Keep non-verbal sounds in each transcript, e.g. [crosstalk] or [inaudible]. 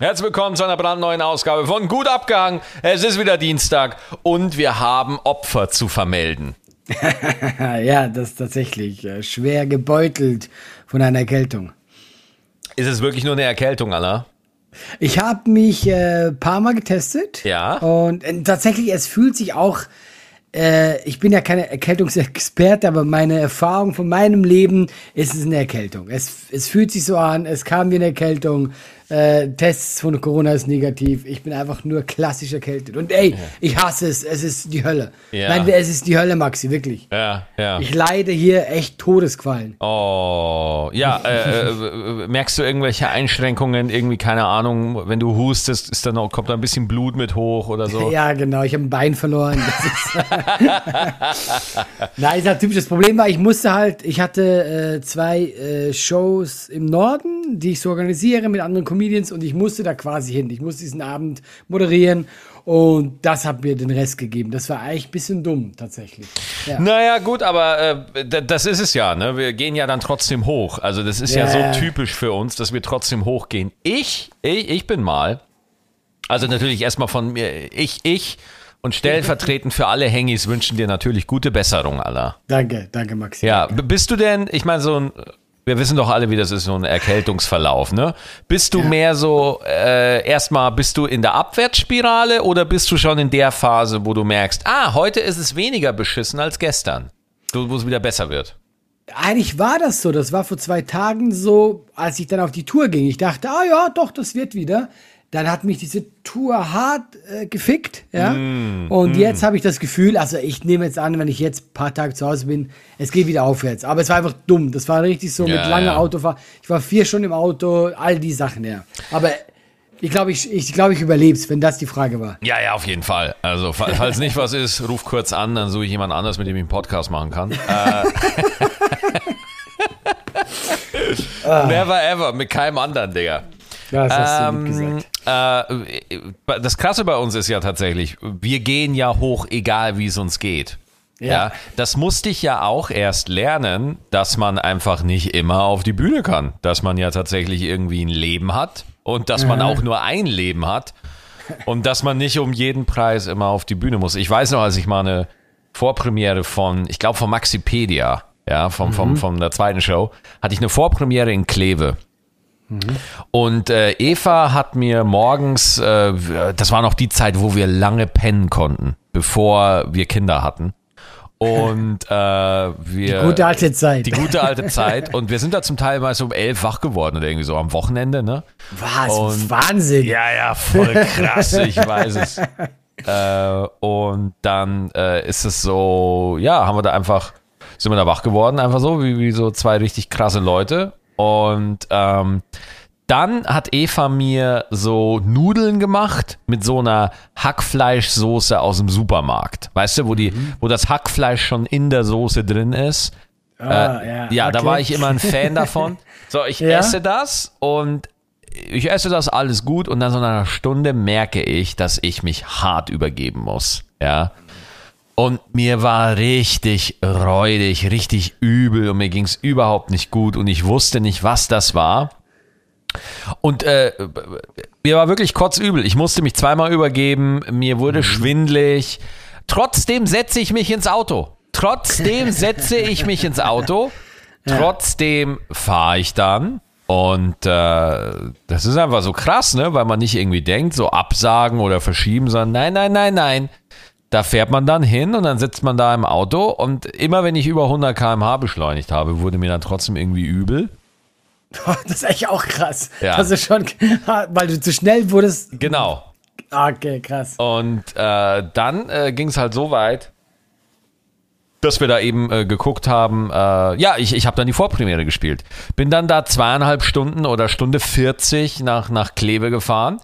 Herzlich willkommen zu einer brandneuen Ausgabe von Gut abgehangen. Es ist wieder Dienstag und wir haben Opfer zu vermelden. [laughs] ja, das ist tatsächlich äh, schwer gebeutelt von einer Erkältung. Ist es wirklich nur eine Erkältung, Anna? Ich habe mich ein äh, paar Mal getestet. Ja. Und äh, tatsächlich, es fühlt sich auch äh, ich bin ja keine Erkältungsexperte, aber meine Erfahrung von meinem Leben ist es eine Erkältung. Es, es fühlt sich so an, es kam wie eine Erkältung äh, Tests von Corona ist negativ. Ich bin einfach nur klassisch erkältet. Und ey, ja. ich hasse es. Es ist die Hölle. Ja. Nein, es ist die Hölle, Maxi, wirklich. Ja, ja. Ich leide hier echt Todesqualen. Oh, ja. Äh, äh, merkst du irgendwelche Einschränkungen? Irgendwie, keine Ahnung, wenn du hustest, ist dann auch, kommt da ein bisschen Blut mit hoch oder so? Ja, genau. Ich habe ein Bein verloren. [laughs] Nein, ist halt typisch. Das Problem war, ich musste halt, ich hatte äh, zwei äh, Shows im Norden, die ich so organisiere mit anderen Comedians Comedians und ich musste da quasi hin. Ich musste diesen Abend moderieren und das hat mir den Rest gegeben. Das war eigentlich ein bisschen dumm, tatsächlich. Ja. Naja, gut, aber äh, das ist es ja. Ne? Wir gehen ja dann trotzdem hoch. Also, das ist ja, ja so typisch für uns, dass wir trotzdem hochgehen. Ich, ich, ich bin mal, also natürlich erstmal von mir, ich, ich. Und stellvertretend für alle Hengis wünschen dir natürlich gute Besserung, aller. Danke, danke, Maxi. Ja, bist du denn, ich meine, so ein wir wissen doch alle, wie das ist, so ein Erkältungsverlauf, ne? Bist du ja. mehr so, äh, erstmal bist du in der Abwärtsspirale oder bist du schon in der Phase, wo du merkst, ah, heute ist es weniger beschissen als gestern, wo es wieder besser wird? Eigentlich war das so. Das war vor zwei Tagen so, als ich dann auf die Tour ging. Ich dachte, ah ja, doch, das wird wieder dann hat mich diese Tour hart äh, gefickt, ja. Mm, und mm. jetzt habe ich das Gefühl, also ich nehme jetzt an, wenn ich jetzt ein paar Tage zu Hause bin, es geht wieder aufwärts. Aber es war einfach dumm. Das war richtig so ja, mit langer ja. Autofahrt. Ich war vier Stunden im Auto, all die Sachen, ja. Aber ich glaube, ich, ich, glaub, ich überlebe es, wenn das die Frage war. Ja, ja, auf jeden Fall. Also, [laughs] falls nicht was ist, ruf kurz an, dann suche ich jemand anders, mit dem ich einen Podcast machen kann. [laughs] äh. [laughs] Never ever, mit keinem anderen, Digga. Ja, das hast ähm, du gesagt. Äh, das Krasse bei uns ist ja tatsächlich, wir gehen ja hoch, egal wie es uns geht. Ja. ja. das musste ich ja auch erst lernen, dass man einfach nicht immer auf die Bühne kann. Dass man ja tatsächlich irgendwie ein Leben hat und dass man auch nur ein Leben hat und dass man nicht um jeden Preis immer auf die Bühne muss. Ich weiß noch, als ich mal eine Vorpremiere von, ich glaube von Maxipedia, ja, vom, mhm. vom, von der zweiten Show, hatte ich eine Vorpremiere in Kleve. Und äh, Eva hat mir morgens, äh, das war noch die Zeit, wo wir lange pennen konnten, bevor wir Kinder hatten. Und äh, wir. Die gute alte Zeit. Die gute alte Zeit. Und wir sind da zum Teil mal so um elf wach geworden oder irgendwie so am Wochenende, ne? Was? Und, Wahnsinn. Ja, ja, voll krass, ich weiß es. Äh, und dann äh, ist es so, ja, haben wir da einfach, sind wir da wach geworden, einfach so, wie, wie so zwei richtig krasse Leute. Und ähm, dann hat Eva mir so Nudeln gemacht mit so einer Hackfleischsoße aus dem Supermarkt. Weißt du, wo, die, mhm. wo das Hackfleisch schon in der Soße drin ist. Ah, äh, ja, ja okay. da war ich immer ein Fan davon. So, ich ja? esse das und ich esse das alles gut und dann so nach einer Stunde merke ich, dass ich mich hart übergeben muss. Ja. Und mir war richtig räudig, richtig übel und mir ging es überhaupt nicht gut und ich wusste nicht, was das war. Und äh, mir war wirklich kotzübel. Ich musste mich zweimal übergeben, mir wurde mhm. schwindlig. Trotzdem setze ich mich ins Auto. Trotzdem [laughs] setze ich mich ins Auto. Trotzdem fahre ich dann. Und äh, das ist einfach so krass, ne? Weil man nicht irgendwie denkt, so absagen oder verschieben, sondern nein, nein, nein, nein. Da fährt man dann hin und dann sitzt man da im Auto und immer wenn ich über 100 km/h beschleunigt habe, wurde mir dann trotzdem irgendwie übel. [laughs] Das ist echt auch krass. Ja. Das ist schon, [laughs] weil du zu schnell wurdest. Genau. Okay, krass. Und äh, dann äh, ging es halt so weit, dass wir da eben äh, geguckt haben. Äh, ja, ich, ich habe dann die Vorpremiere gespielt. Bin dann da zweieinhalb Stunden oder Stunde 40 nach, nach Kleve gefahren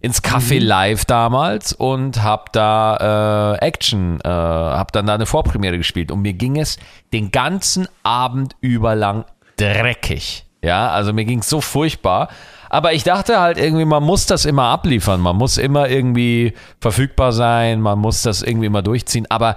ins Café mhm. Live damals und habe da äh, Action, äh, habe dann da eine Vorpremiere gespielt und mir ging es den ganzen Abend über lang dreckig. Ja, also mir ging es so furchtbar. Aber ich dachte halt irgendwie, man muss das immer abliefern, man muss immer irgendwie verfügbar sein, man muss das irgendwie immer durchziehen. Aber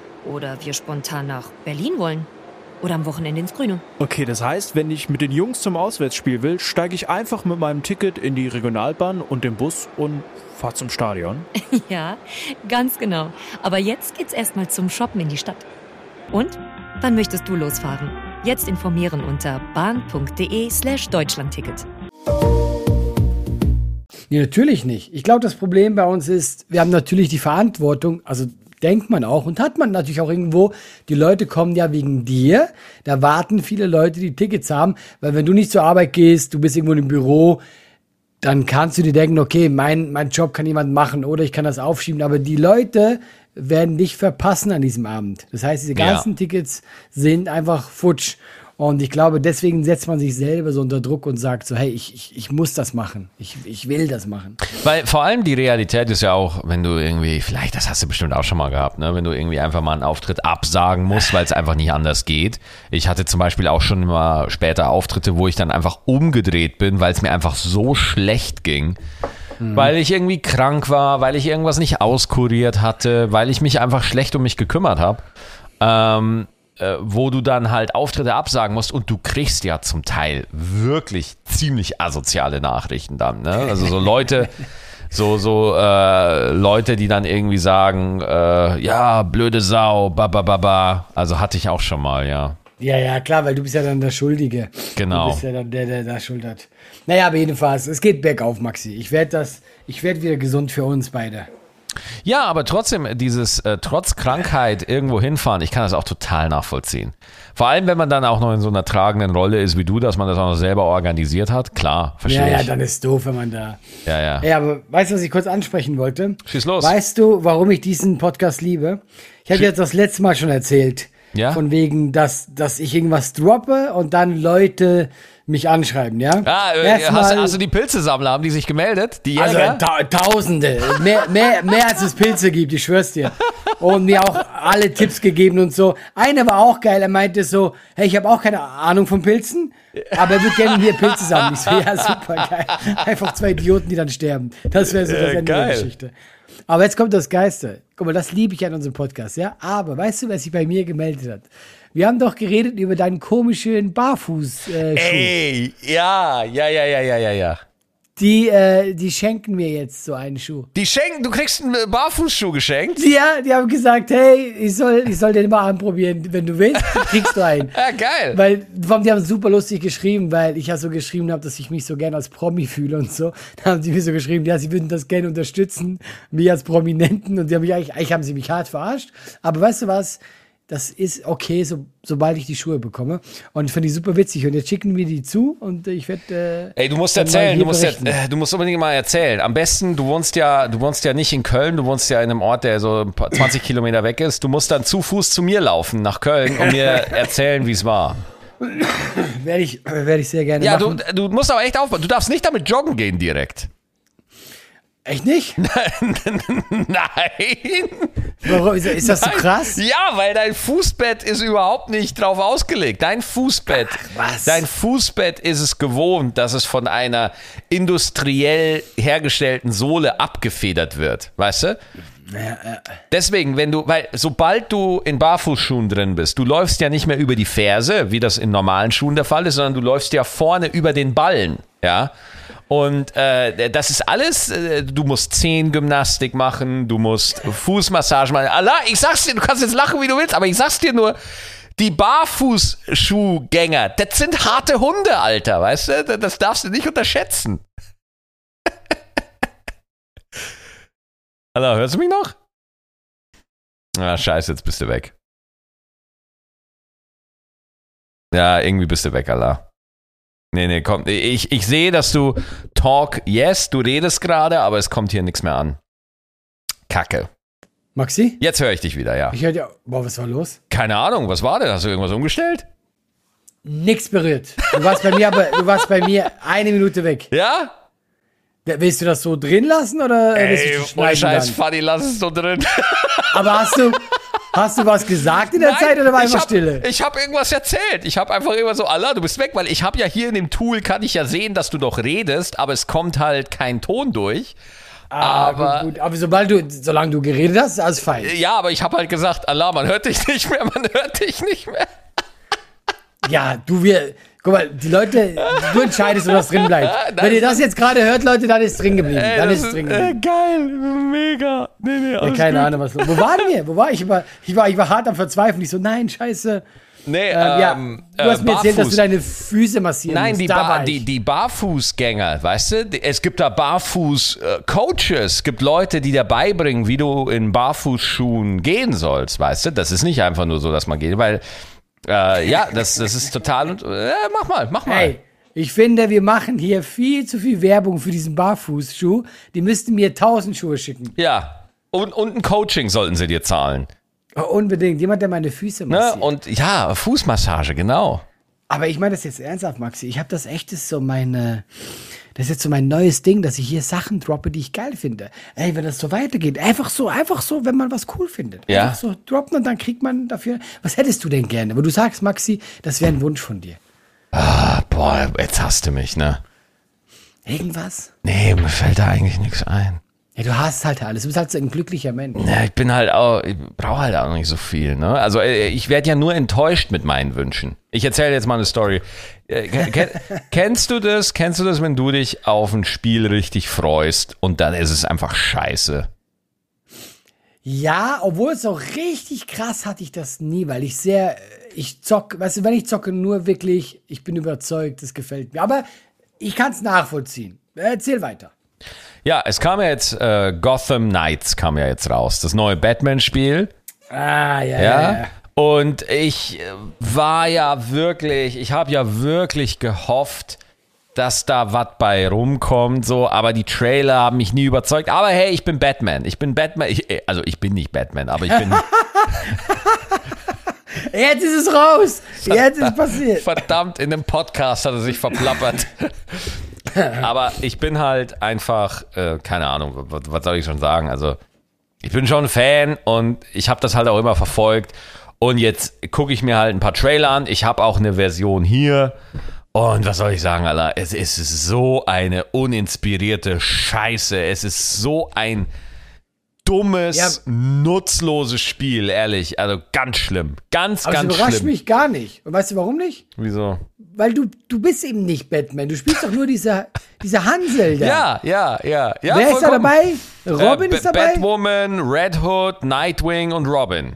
oder wir spontan nach Berlin wollen. Oder am Wochenende ins Grüne. Okay, das heißt, wenn ich mit den Jungs zum Auswärtsspiel will, steige ich einfach mit meinem Ticket in die Regionalbahn und den Bus und fahre zum Stadion. [laughs] ja, ganz genau. Aber jetzt geht's erstmal zum Shoppen in die Stadt. Und? Wann möchtest du losfahren? Jetzt informieren unter bahn.de slash Deutschlandticket. Nee, natürlich nicht. Ich glaube, das Problem bei uns ist, wir haben natürlich die Verantwortung, also denkt man auch und hat man natürlich auch irgendwo. Die Leute kommen ja wegen dir. Da warten viele Leute, die Tickets haben, weil wenn du nicht zur Arbeit gehst, du bist irgendwo im Büro, dann kannst du dir denken, okay, mein, mein Job kann jemand machen oder ich kann das aufschieben. Aber die Leute werden dich verpassen an diesem Abend. Das heißt, diese ganzen ja. Tickets sind einfach futsch. Und ich glaube, deswegen setzt man sich selber so unter Druck und sagt so, hey, ich, ich, ich muss das machen. Ich, ich will das machen. Weil vor allem die Realität ist ja auch, wenn du irgendwie, vielleicht, das hast du bestimmt auch schon mal gehabt, ne? wenn du irgendwie einfach mal einen Auftritt absagen musst, weil es einfach nicht anders geht. Ich hatte zum Beispiel auch schon immer später Auftritte, wo ich dann einfach umgedreht bin, weil es mir einfach so schlecht ging. Mhm. Weil ich irgendwie krank war, weil ich irgendwas nicht auskuriert hatte, weil ich mich einfach schlecht um mich gekümmert habe. Ähm, äh, wo du dann halt Auftritte absagen musst und du kriegst ja zum Teil wirklich ziemlich asoziale Nachrichten dann. Ne? Also so Leute, [laughs] so so äh, Leute, die dann irgendwie sagen, äh, ja blöde Sau, ba ba ba ba. Also hatte ich auch schon mal, ja. Ja, ja, klar, weil du bist ja dann der Schuldige. Genau. Du bist ja dann der, der da Schuld hat. Naja, aber jedenfalls, es geht bergauf, Maxi. Ich werde das, ich werde wieder gesund für uns beide. Ja, aber trotzdem, dieses äh, trotz Krankheit irgendwo hinfahren, ich kann das auch total nachvollziehen. Vor allem, wenn man dann auch noch in so einer tragenden Rolle ist wie du, dass man das auch noch selber organisiert hat. Klar, verstehe ja, ich. Ja, dann ist doof, wenn man da. Ja, ja. Ja, aber weißt du, was ich kurz ansprechen wollte? Schieß los. Weißt du, warum ich diesen Podcast liebe? Ich habe jetzt das letzte Mal schon erzählt. Ja. Von wegen, dass, dass ich irgendwas droppe und dann Leute mich anschreiben, ja? Ah, äh, hast, hast, du die Pilzesammler, haben die sich gemeldet? Die also ta Tausende, mehr, mehr, mehr als es Pilze gibt, ich schwör's dir. Und mir auch alle Tipps gegeben und so. Einer war auch geil, er meinte so, hey, ich habe auch keine Ahnung von Pilzen, aber er würde gerne mir Pilze sammeln. Ich so, ja, super geil. Einfach zwei Idioten, die dann sterben. Das wäre so das Ende der Geschichte. Aber jetzt kommt das Geiste. Guck mal, das liebe ich an unserem Podcast, ja? Aber weißt du, wer sich bei mir gemeldet hat? Wir haben doch geredet über deinen komischen Barfuß. Äh, Ey, ja, ja, ja, ja, ja, ja, ja. Die, äh, die schenken mir jetzt so einen Schuh. Die schenken, du kriegst einen Barfußschuh geschenkt? Ja, die haben gesagt, hey, ich soll, ich soll den mal anprobieren. Wenn du willst, kriegst du einen. [laughs] ja, geil. Weil, die haben super lustig geschrieben, weil ich ja so geschrieben habe, dass ich mich so gerne als Promi fühle und so. Da haben sie mir so geschrieben, ja, sie würden das gerne unterstützen, mich als Prominenten. Und die haben mich eigentlich, eigentlich haben sie mich hart verarscht. Aber weißt du was? Das ist okay, so, sobald ich die Schuhe bekomme. Und ich finde die super witzig. Und jetzt schicken wir die zu und ich werde. Äh, Ey, du musst erzählen, du musst, ja, äh, du musst unbedingt mal erzählen. Am besten, du wohnst ja, du wohnst ja nicht in Köln, du wohnst ja in einem Ort, der so 20 Kilometer weg ist. Du musst dann zu Fuß zu mir laufen nach Köln und mir [laughs] erzählen, wie es war. werde ich, werde ich sehr gerne ja, machen. Ja, du, du musst aber echt aufpassen. Du darfst nicht damit joggen gehen direkt. Echt nicht? [laughs] Nein. Warum? Ist, das Nein. so krass? Ja, weil dein Fußbett ist überhaupt nicht drauf ausgelegt. Dein Fußbett, Ach, dein Fußbett ist es gewohnt, dass es von einer industriell hergestellten Sohle abgefedert wird. Weißt du? Deswegen, wenn du, weil sobald du in Barfußschuhen drin bist, du läufst ja nicht mehr über die Ferse, wie das in normalen Schuhen der Fall ist, sondern du läufst ja vorne über den Ballen, ja. Und äh, das ist alles, äh, du musst Zehengymnastik machen, du musst Fußmassage machen. Allah, ich sag's dir, du kannst jetzt lachen, wie du willst, aber ich sag's dir nur, die Barfußschuhgänger, das sind harte Hunde, Alter, weißt du? Das darfst du nicht unterschätzen. [laughs] Allah, hörst du mich noch? Ah, scheiße, jetzt bist du weg. Ja, irgendwie bist du weg, Allah. Nee, nee, komm. Ich, ich sehe, dass du talk, yes, du redest gerade, aber es kommt hier nichts mehr an. Kacke. Maxi? Jetzt höre ich dich wieder, ja. Ich höre ja. Boah, was war los? Keine Ahnung, was war denn? Hast du irgendwas umgestellt? Nix berührt. Du warst bei mir aber, du warst bei mir eine Minute weg. Ja? Willst du das so drin lassen oder willst Ey, du ohne schneiden Scheiß, dann? Funny, lass es so drin. Aber hast du, hast du was gesagt in der Zeit oder war ich einfach hab, Stille? Ich habe irgendwas erzählt. Ich habe einfach immer so, Allah, du bist weg, weil ich habe ja hier in dem Tool, kann ich ja sehen, dass du doch redest, aber es kommt halt kein Ton durch. Ah, aber- gut, gut. aber sobald du, solange du geredet hast, ist alles fein. Ja, aber ich habe halt gesagt, Allah, man hört dich [laughs] nicht mehr, man hört dich nicht mehr. Ja, du wir, guck mal, die Leute, du entscheidest, ob das drin bleibt. [laughs] Das Wenn ihr das jetzt gerade hört, Leute, dann ist es drin geblieben. Ey, dann ist es drin geblieben. äh, geil, mega. Nee, nee, Ja, keine gut. Ahnung, was los. Wo waren wir? Wo war ich? Ich war, ich war, ich war hart am Verzweifeln. Ich so, nein, scheiße. Nee, Ähm, ja, ähm, du hast äh, mir erzählt, dass du deine Füße massieren Nein, musst. die, Da ba die, die Barfußgänger, weißt du? Die- Es gibt da Barfuß-Coaches, es gibt Leute, die dir beibringen, wie du in Barfußschuhen gehen sollst, weißt du? Das ist nicht einfach nur so, dass man geht, weil, äh, ja, das, das ist total, äh, mach mal, mach mal. Hey, ich finde, wir machen hier viel zu viel Werbung für diesen Barfußschuh. Die müssten mir tausend Schuhe schicken. Ja, und, und ein Coaching sollten sie dir zahlen. Oh, unbedingt. Jemand, der meine Füße Ne? massiert. Und ja, Fußmassage, genau. Aber ich meine das jetzt ernsthaft, Maxi. Ich habe das echt, das ist so meine, das ist jetzt so mein neues Ding, dass ich hier Sachen droppe, die ich geil finde. Ey, wenn das so weitergeht, einfach so, einfach so, wenn man was cool findet. Ja. Einfach so droppen und dann kriegt man dafür. Was hättest du denn gerne? Aber du sagst, Maxi, das wäre ein Wunsch von dir. Ah, boah, jetzt hast du mich, ne? Irgendwas? Nee, mir fällt da eigentlich nichts ein. Ja, du hast halt alles. Du bist halt so ein glücklicher Mensch. Ja, ich bin halt auch, ich brauche halt auch nicht so viel, ne? Also äh, ich werde ja nur enttäuscht mit meinen Wünschen. Ich erzähle jetzt mal eine Story. Äh, ke- ke- [laughs] kennst du das? Kennst du das, wenn du dich auf ein Spiel richtig freust und dann ist es einfach scheiße? Ja, obwohl es auch richtig krass hatte ich das nie, weil ich sehr, ich zocke, weißt du, wenn ich zocke, nur wirklich, ich bin überzeugt, das gefällt mir. Aber ich kann es nachvollziehen. Erzähl weiter. Ja, es kam ja jetzt äh, Gotham Knights kam ja jetzt raus, das neue Batman-Spiel. Ah, ja, ja. Ja. ja. Und ich äh, war ja wirklich, ich habe ja wirklich gehofft, dass da was bei rumkommt, so, aber die Trailer haben mich nie überzeugt. Aber hey, ich bin Batman. Ich bin Batman. Ich, äh, also ich bin nicht Batman, aber ich bin [laughs] Jetzt ist es raus. Jetzt ist es passiert. verdammt in dem Podcast hat er sich verplappert. [laughs] [laughs] aber ich bin halt einfach, äh, keine Ahnung, was, was soll ich schon sagen? Also ich bin schon ein Fan und ich habe das halt auch immer verfolgt. Und jetzt gucke ich mir halt ein paar Trailer an. Ich habe auch eine Version hier. Und was soll ich sagen, Alter? Es ist so eine uninspirierte Scheiße. Es ist so ein dummes, Ja. nutzloses Spiel, ehrlich. Also ganz schlimm. Ganz, Aber ganz überrascht schlimm. mich gar nicht. Und weißt du warum nicht? Wieso? Weil du, du bist eben nicht Batman. Du spielst doch nur dieser, dieser Hansel da. Ja, ja, ja. ja Wer ist da dabei? Robin Äh, ist dabei? Batwoman, Red Hood, Nightwing und Robin.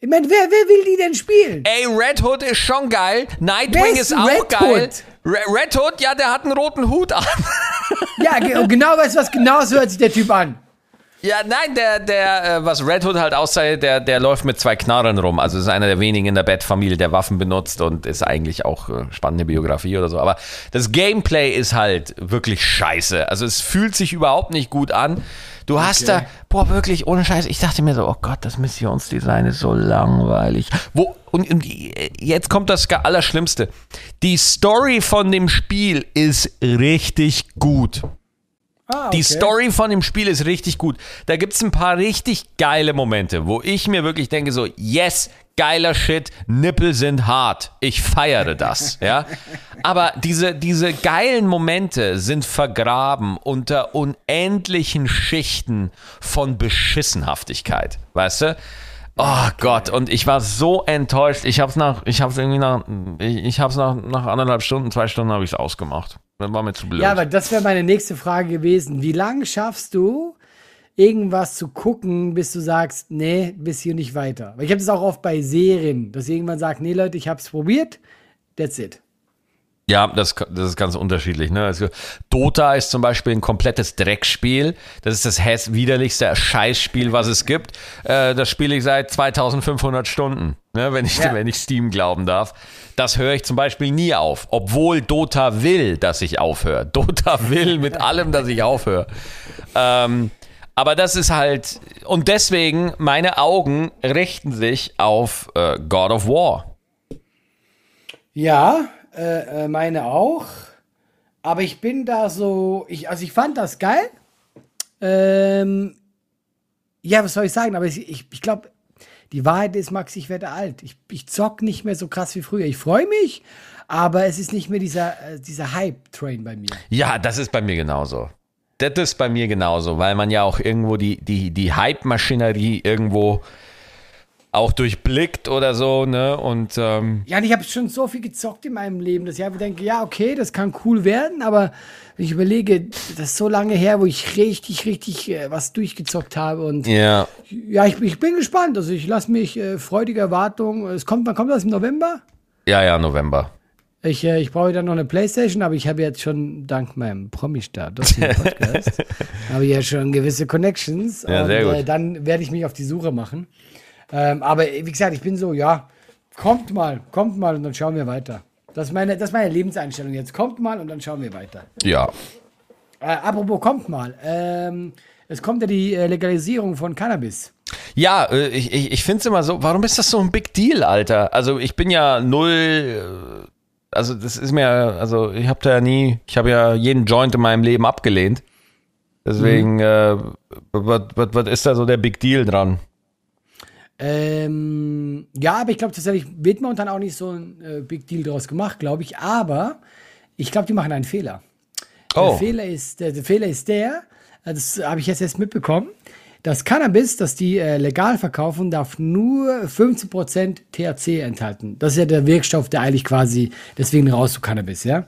Ich meine, wer, wer will die denn spielen? Ey, Red Hood ist schon geil. Nightwing ist ist auch Red geil. Hood? Re- Red Hood, ja, der hat einen roten Hut an. [laughs] Ja, genau weißt du was, genau so hört sich der Typ an. Ja, nein, der, der, äh, was Red Hood halt aussieht, der, der läuft mit zwei Knarren rum. Also ist einer der wenigen in der Bat-Familie, der Waffen benutzt und ist eigentlich auch äh, spannende Biografie oder so. Aber das Gameplay ist halt wirklich scheiße. Also es fühlt sich überhaupt nicht gut an. Du hast da, boah, wirklich, ohne Scheiß, ich dachte mir so, oh Gott, das Missionsdesign ist so langweilig. Wo, und, und jetzt kommt das Allerschlimmste. Die Story von dem Spiel ist richtig gut. Ah, Die Story von dem Spiel ist richtig gut. Da gibt es ein paar richtig geile Momente, wo ich mir wirklich denke so, yes, geiler Shit, Nippel sind hart. Ich feiere das, [laughs] ja. Aber diese, diese geilen Momente sind vergraben unter unendlichen Schichten von Beschissenhaftigkeit, weißt du? Oh Gott, und ich war so enttäuscht. Ich hab's nach, ich hab's irgendwie nach, ich, ich hab's nach, nach anderthalb Stunden, zwei Stunden habe ich's ausgemacht. Das war mir zu blöd. Ja, aber das wäre meine nächste Frage gewesen. Wie lange schaffst du, irgendwas zu gucken, bis du sagst, nee, bis hier nicht weiter? Weil ich habe das auch oft bei Serien, dass irgendwann sagt, nee, Leute, ich habe es probiert, that's it. Ja, das, das ist ganz unterschiedlich. Ne? Also, Dota ist zum Beispiel ein komplettes Dreckspiel. Das ist das widerlichste Scheißspiel, was es gibt. Äh, das spiele ich seit 2500 Stunden, ne? wenn, ich, Ja. wenn ich Steam glauben darf. Das höre ich zum Beispiel nie auf, obwohl Dota will, dass ich aufhöre. [laughs] Dota will mit allem, dass ich aufhöre. Ähm, aber das ist halt, und deswegen, meine Augen richten sich auf äh, God of War. Ja, äh, äh, meine auch. Aber ich bin da so, ich, also ich fand das geil. Ähm, ja, was soll ich sagen? Aber ich, ich, ich glaube, die Wahrheit ist, Max, ich werde alt. Ich, ich zock nicht mehr so krass wie früher. Ich freue mich, aber es ist nicht mehr dieser, äh, dieser Hype-Train bei mir. Ja, das ist bei mir genauso. Das ist bei mir genauso, weil man ja auch irgendwo die, die, die Hype-Maschinerie irgendwo auch durchblickt oder so, ne? Und ähm, ja, und ich habe schon so viel gezockt in meinem Leben, dass ich einfach denke, ja, okay, das kann cool werden, aber wenn ich überlege, das ist so lange her, wo ich richtig, richtig äh, was durchgezockt habe und ja, ja ich, ich bin gespannt. Also ich lasse mich äh, freudige Erwartung. Es kommt, wann kommt das im November? ja, ja, November. Ich, äh, ich brauche dann noch eine Playstation, aber ich habe jetzt schon dank meinem Promi-Status [laughs] im Podcast, habe ich ja schon gewisse Connections. Ja, und sehr gut. Äh, dann werde ich mich auf die Suche machen. Ähm, aber wie gesagt, ich bin so, ja, kommt mal, kommt mal und dann schauen wir weiter. Das ist meine, das ist meine Lebenseinstellung jetzt. Kommt mal und dann schauen wir weiter. Ja. Äh, apropos, kommt mal. Ähm, es kommt ja die äh, Legalisierung von Cannabis. Ja, äh, ich, ich, ich finde es immer so, warum ist das so ein Big Deal, Alter? Also ich bin ja null, äh, also das ist mir, also ich habe da ja nie, ich habe ja jeden Joint in meinem Leben abgelehnt. Deswegen, äh, was was ist da so der Big Deal dran? Ähm, ja, aber ich glaube tatsächlich wird momentan auch nicht so ein äh, Big Deal draus gemacht, glaube ich. Aber ich glaube, die machen einen Fehler. Oh. Der, Fehler ist, der, der Fehler ist der, äh, das habe ich jetzt erst mitbekommen, das Cannabis, das die äh, legal verkaufen, darf nur 15% THC enthalten. Das ist ja der Wirkstoff, der eigentlich quasi, deswegen raus zu Cannabis, ja.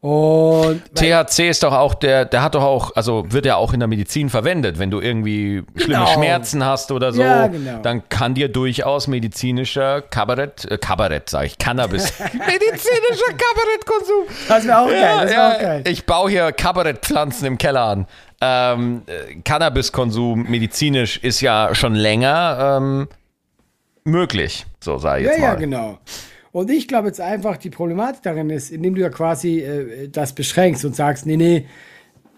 Und THC ist doch auch der, der hat doch auch, also wird ja auch in der Medizin verwendet. Wenn du irgendwie schlimme Genau. Schmerzen hast oder so, Ja, genau. dann kann dir durchaus medizinischer Kabarett, äh, Kabarett sage ich, Cannabis, [laughs] medizinischer Kabarettkonsum. das wäre auch geil, das wäre auch geil. Ich baue hier Kabarettpflanzen im Keller an. Ähm, äh, Cannabiskonsum medizinisch ist ja schon länger ähm, möglich, so sage ich Ja, jetzt mal. ja, genau. Und ich glaube jetzt einfach, die Problematik darin ist, indem du ja quasi äh, das beschränkst und sagst, nee, nee,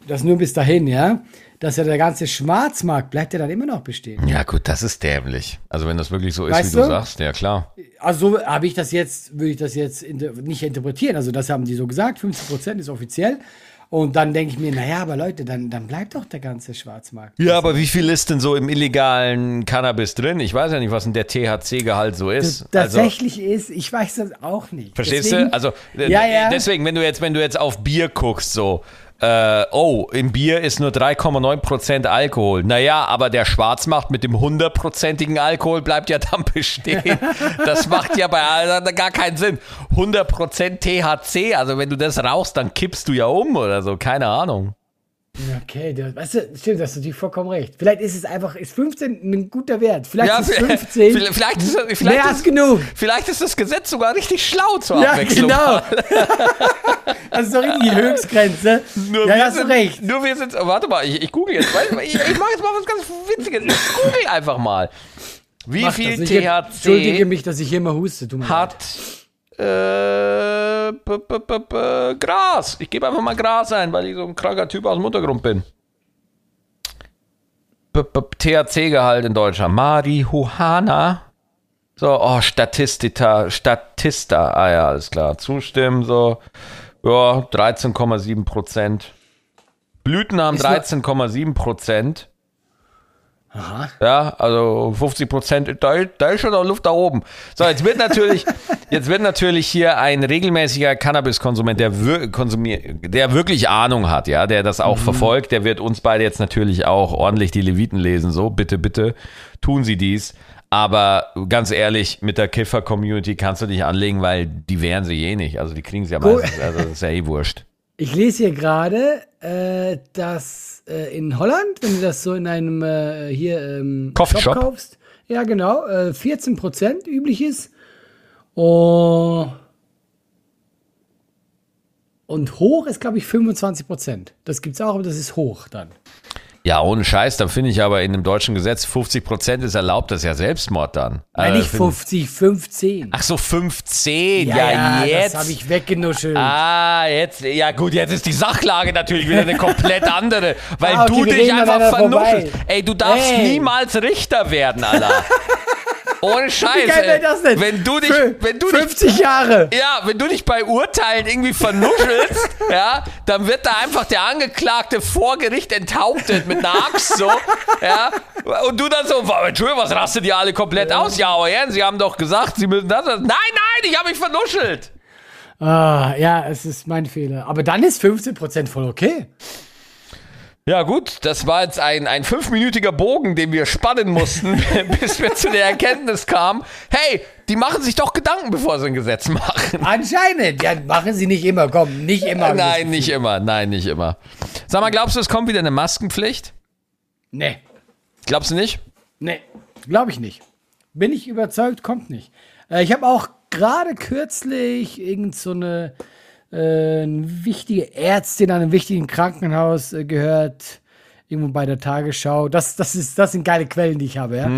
das nur bis dahin, ja, dass ja der ganze Schwarzmarkt bleibt ja dann immer noch bestehen. Ja, gut, das ist dämlich. Also wenn das wirklich so ist, Weißt wie du sagst, ja klar. Also so habe ich das jetzt, würde ich das jetzt inter nicht interpretieren. Also das haben die so gesagt, 50% ist offiziell. Und dann denke ich mir, naja, aber Leute, dann, dann bleibt doch der ganze Schwarzmarkt. Ja, aber wie viel ist denn so im illegalen Cannabis drin? Ich weiß ja nicht, was denn der THC-Gehalt so ist. Also, Tatsächlich ist, ich weiß das auch nicht. verstehst Deswegen- du? Also äh, Ja, ja. deswegen, wenn du jetzt, wenn du jetzt auf Bier guckst, so, äh, oh, im Bier ist nur 3,9% Alkohol. Naja, aber der Schwarzmarkt mit dem hundertprozentigen Alkohol bleibt ja dann bestehen. [laughs] Das macht ja bei allen gar keinen Sinn. 100% THC, also wenn du das rauchst, dann kippst du ja um oder so, keine Ahnung. Okay, du, weißt du, stimmt, hast du natürlich vollkommen recht. Vielleicht ist es einfach, ist 15 ein guter Wert. Vielleicht ist 15 vielleicht, ist, vielleicht, mehr als ist, genug. vielleicht ist das Gesetz sogar richtig schlau zur Ja, Abwechslung. genau. Also so richtig die Höchstgrenze. Nur ja, hast du sind, recht. Nur wir sind, warte mal, ich, ich google jetzt. Ich, ich mache jetzt mal was ganz Witziges. Ich google einfach mal. Wie Mach viel das. Ich Entschuldige THC mich, dass ich hier immer huste. Mir leid. Äh, b, b, b, Gras? Ich gebe einfach mal Gras ein, weil ich so ein kranker Typ aus dem Untergrund bin. THC-Gehalt in Deutschland. Marihuana. So, oh, Statistita, Statista, ah ja, alles klar. Zustimmen, so, ja, 13,7 Prozent. Blüten haben Ist nur- 13,7 Prozent. Aha. Ja, also 50 Prozent, da, da ist schon noch Luft da oben. So, jetzt wird natürlich, [laughs] jetzt wird natürlich hier ein regelmäßiger Cannabiskonsument, der, wir, der wirklich Ahnung hat, ja, der das auch verfolgt, der wird uns beide jetzt natürlich auch ordentlich die Leviten lesen. So, bitte, bitte, tun Sie dies. Aber ganz ehrlich, mit der Kiffer-Community kannst du dich anlegen, weil die wehren sich eh nicht. Also die kriegen es ja meistens, also das ist ja eh wurscht. Ich lese hier gerade, äh, dass äh, in Holland, wenn du das so in einem äh, hier ähm, Coffeeshop? kaufst, ja genau, äh, 14% üblich ist. Oh, und hoch ist, glaube ich, 25%. Das gibt's auch, aber das ist hoch dann. Ja, ohne Scheiß, dann finde ich aber in dem deutschen Gesetz 50 Prozent ist erlaubt, das ist ja Selbstmord dann. Nein, Äh, nicht find- 50, 15. Ach so, 15, ja, jetzt. Das habe ich weggenuschelt. Ah, jetzt, ja gut, jetzt ist die Sachlage natürlich wieder eine komplett andere, weil Ah, okay, du dich einfach vernuschelst. Ey, du darfst Ey. niemals Richter werden, Alter. [laughs] Ohne Scheiß. Wie geil wäre das denn? Wenn du dich, wenn du 50 dich, Jahre. ja, wenn du dich bei Urteilen irgendwie vernuschelst, [laughs] ja, dann wird da einfach der Angeklagte vor Gericht enthauptet mit einer Axt so, ja, und du dann so, Entschuldigung, was rastet ihr alle komplett aus? Ja, aber Herren, Sie haben doch gesagt, Sie müssen das. das. Nein, nein, ich habe mich vernuschelt. Ah, ja, es ist mein Fehler. Aber dann ist 15% voll okay. Ja, gut, das war jetzt ein, ein fünfminütiger Bogen, den wir spannen mussten, [laughs] bis wir zu der Erkenntnis kamen, hey, die machen sich doch Gedanken, bevor sie ein Gesetz machen. Anscheinend. Ja, machen sie nicht immer. Komm, nicht immer. [laughs] Nein, nicht immer, nein, nicht immer. Sag mal, glaubst du, es kommt wieder eine Maskenpflicht? Nee. Glaubst du nicht? Nee, glaube ich nicht. Bin ich überzeugt, kommt nicht. Äh, ich habe auch gerade kürzlich irgend so eine eine wichtige Ärztin an einem wichtigen Krankenhaus äh, gehört, irgendwo bei der Tagesschau. Das, das, ist, das sind geile Quellen, die ich habe. Ja?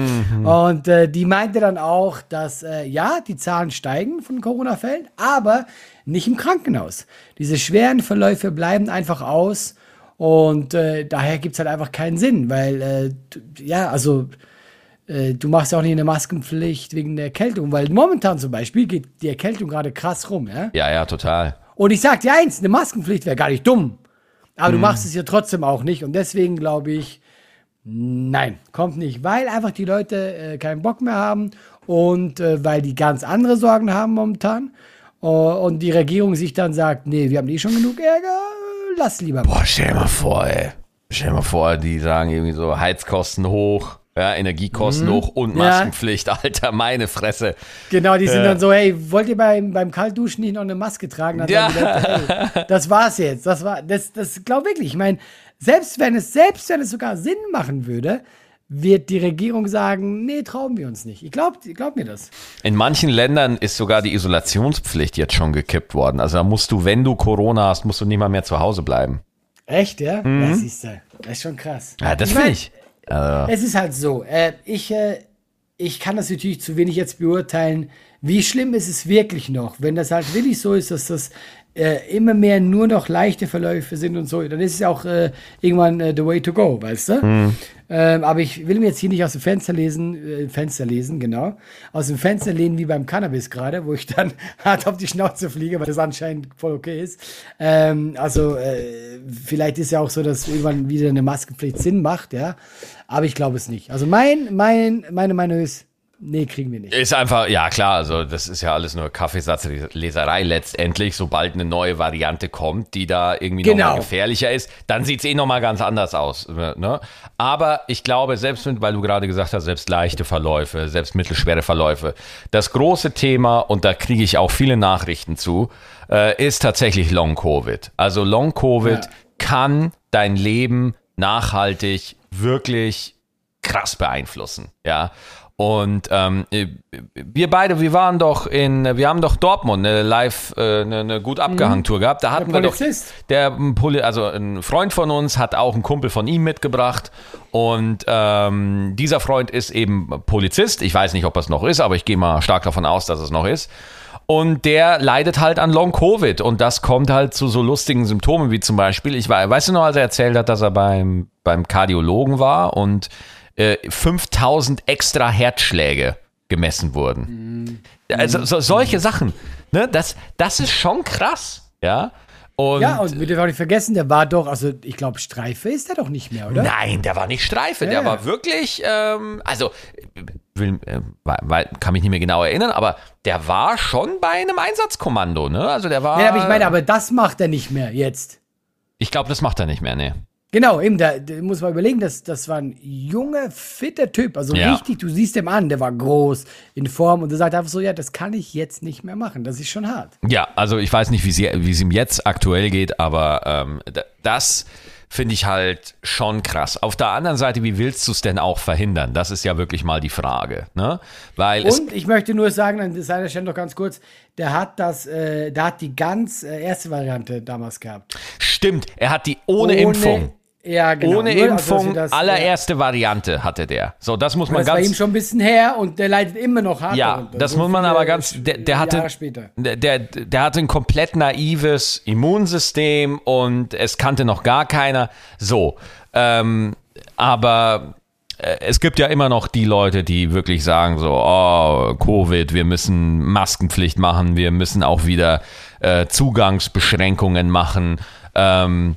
Und äh, die meinte dann auch, dass äh, ja, die Zahlen steigen von Corona-Fällen, aber nicht im Krankenhaus. Diese schweren Verläufe bleiben einfach aus. Und äh, daher gibt es halt einfach keinen Sinn, weil, äh, ja, also äh, du machst ja auch nicht eine Maskenpflicht wegen der Erkältung, weil momentan zum Beispiel geht die Erkältung gerade krass rum, ja. Ja, ja, total. Und ich sag dir eins, eine Maskenpflicht wäre gar nicht dumm. Aber du machst es ja trotzdem auch nicht. Und deswegen glaube ich, nein, kommt nicht. Weil einfach die Leute äh, keinen Bock mehr haben und äh, weil die ganz andere Sorgen haben momentan. Äh, und die Regierung sich dann sagt, nee, wir haben eh schon genug Ärger, lass lieber. Boah, stell dir mal vor, ey. Stell dir mal vor, die sagen irgendwie so Heizkosten hoch, ja, Energiekosten hoch und Mhm. Ja. Maskenpflicht. Alter, meine Fresse. Genau, die sind dann so, hey, wollt ihr beim, beim Kaltduschen nicht noch eine Maske tragen? Dann Ja. Leute, hey, das war's jetzt. Das war, das, das glaub wirklich. Ich meine, selbst wenn es, selbst wenn es sogar Sinn machen würde, wird die Regierung sagen, nee, trauen wir uns nicht. Ich glaub, glaub mir das. In manchen Ländern ist sogar die Isolationspflicht jetzt schon gekippt worden. Also da musst du, wenn du Corona hast, musst du nicht mal mehr zu Hause bleiben. Echt, ja? Das siehst du. Das ist schon krass. Ja, das finde ich. Also, Es ist halt so, äh, ich, äh, ich kann das natürlich zu wenig jetzt beurteilen. Wie schlimm ist es wirklich noch? Wenn das halt wirklich so ist, dass das äh, immer mehr nur noch leichte Verläufe sind und so, dann ist es ja auch äh, irgendwann äh, the way to go, weißt du? Ähm, aber ich will mir jetzt hier nicht aus dem Fenster lesen, äh, Fenster lesen, genau, aus dem Fenster lehnen wie beim Cannabis gerade, wo ich dann [laughs] hart auf die Schnauze fliege, weil das anscheinend voll okay ist. Ähm, also äh, vielleicht ist ja auch so, dass irgendwann wieder eine Maskenpflicht Sinn macht, ja. Aber ich glaube es nicht. Also mein, mein, meine Meinung ist, nee, kriegen wir nicht. ist einfach, ja klar, also das ist ja alles nur Kaffeesatzleserei letztendlich. Sobald eine neue Variante kommt, die da irgendwie Genau. nochmal gefährlicher ist, dann sieht es eh nochmal ganz anders aus. Ne? Aber ich glaube, selbst mit, weil du gerade gesagt hast, selbst leichte Verläufe, selbst mittelschwere Verläufe, das große Thema, und da kriege ich auch viele Nachrichten zu, äh, ist tatsächlich Long-Covid. Also Long-Covid Ja. kann dein Leben nachhaltig wirklich krass beeinflussen, ja. Und ähm, wir beide, wir waren doch in, wir haben doch Dortmund eine live, äh, eine, eine gut abgehangen Tour gehabt. Da hatten wir doch, der ähm, Poli, also ein Freund von uns hat auch einen Kumpel von ihm mitgebracht und ähm, dieser Freund ist eben Polizist. Ich weiß nicht, ob es noch ist, aber ich gehe mal stark davon aus, dass es noch ist. Und der leidet halt an Long Covid und das kommt halt zu so lustigen Symptomen wie zum Beispiel, ich war, weißt du noch, als er erzählt hat, dass er beim, beim Kardiologen war und äh, 5000 extra Herzschläge gemessen wurden. Also so, solche Sachen, ne, das, das ist schon krass, ja. Und, Ja, und wir dürfen auch nicht vergessen, der war doch, also ich glaube, Streife ist er doch nicht mehr, oder? Nein, der war nicht Streife, der Ja. war wirklich, ähm, also will, äh, kann mich nicht mehr genau erinnern, aber der war schon bei einem Einsatzkommando, ne? Also der war. Ja, aber ich meine, aber das macht er nicht mehr jetzt. ich glaube, das macht er nicht mehr, ne? Genau, eben, da, da muss man überlegen, das, das war ein junger, fitter Typ. Also Ja. richtig, du siehst ihm an, der war groß, in Form und er sagt einfach so, ja, das kann ich jetzt nicht mehr machen. Das ist schon hart. Ja, also ich weiß nicht, wie es ihm jetzt aktuell geht, aber ähm, das finde ich halt schon krass. Auf der anderen Seite, wie willst du es denn auch verhindern? Das ist ja wirklich mal die Frage, ne? Weil Und ich möchte nur sagen, an seiner Stelle noch ganz kurz, der hat das, äh, der hat die ganz äh, erste Variante damals gehabt. stimmt, er hat die ohne, Impfung. Ja, genau. Ohne Nur, also, Impfung, wir das, allererste Variante hatte der. So, das muss Ja, man das war ganz ihm schon ein bisschen her und der leidet immer noch hart. Ja, darunter. das So muss man aber ganz. Der, der hatte, Jahre später. der, der, der hatte ein komplett naives Immunsystem und es kannte noch gar keiner. So, ähm, aber äh, es gibt ja immer noch die Leute, die wirklich sagen so, oh, Covid, wir müssen Maskenpflicht machen, wir müssen auch wieder äh, Zugangsbeschränkungen machen. Ähm,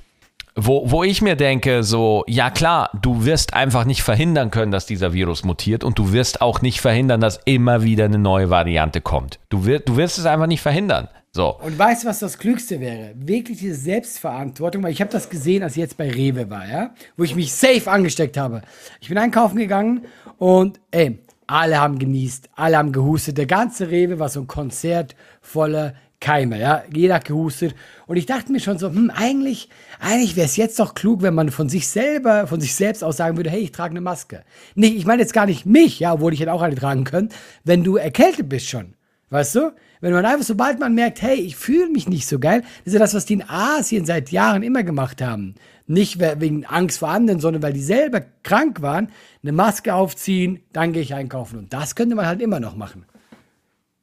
wo, wo ich mir denke, so, ja klar, du wirst einfach nicht verhindern können, dass dieser Virus mutiert und du wirst auch nicht verhindern, dass immer wieder eine neue Variante kommt. Du, wirst, du wirst es einfach nicht verhindern. So. Und weißt du, was das Klügste wäre? Wirklich diese Selbstverantwortung, weil ich habe das gesehen, als ich jetzt bei Rewe war, ja, wo ich mich safe angesteckt habe. Ich bin einkaufen gegangen und ey, alle haben genießt, alle haben gehustet. Der ganze Rewe war so ein Konzert voller Keime, ja. Jeder hat gehustet. Und ich dachte mir schon so, hm, eigentlich, eigentlich wäre es jetzt doch klug, wenn man von sich selber, von sich selbst aus sagen würde, hey, ich trage eine Maske. Nee, ich meine jetzt gar nicht mich, ja, obwohl ich hätte auch eine tragen können, wenn du erkältet bist schon. Weißt du? Wenn man einfach, sobald man merkt, hey, ich fühle mich nicht so geil, das ist ja das, was die in Asien seit Jahren immer gemacht haben. Nicht wegen Angst vor anderen, sondern weil die selber krank waren, eine Maske aufziehen, dann gehe ich einkaufen. Und das könnte man halt immer noch machen.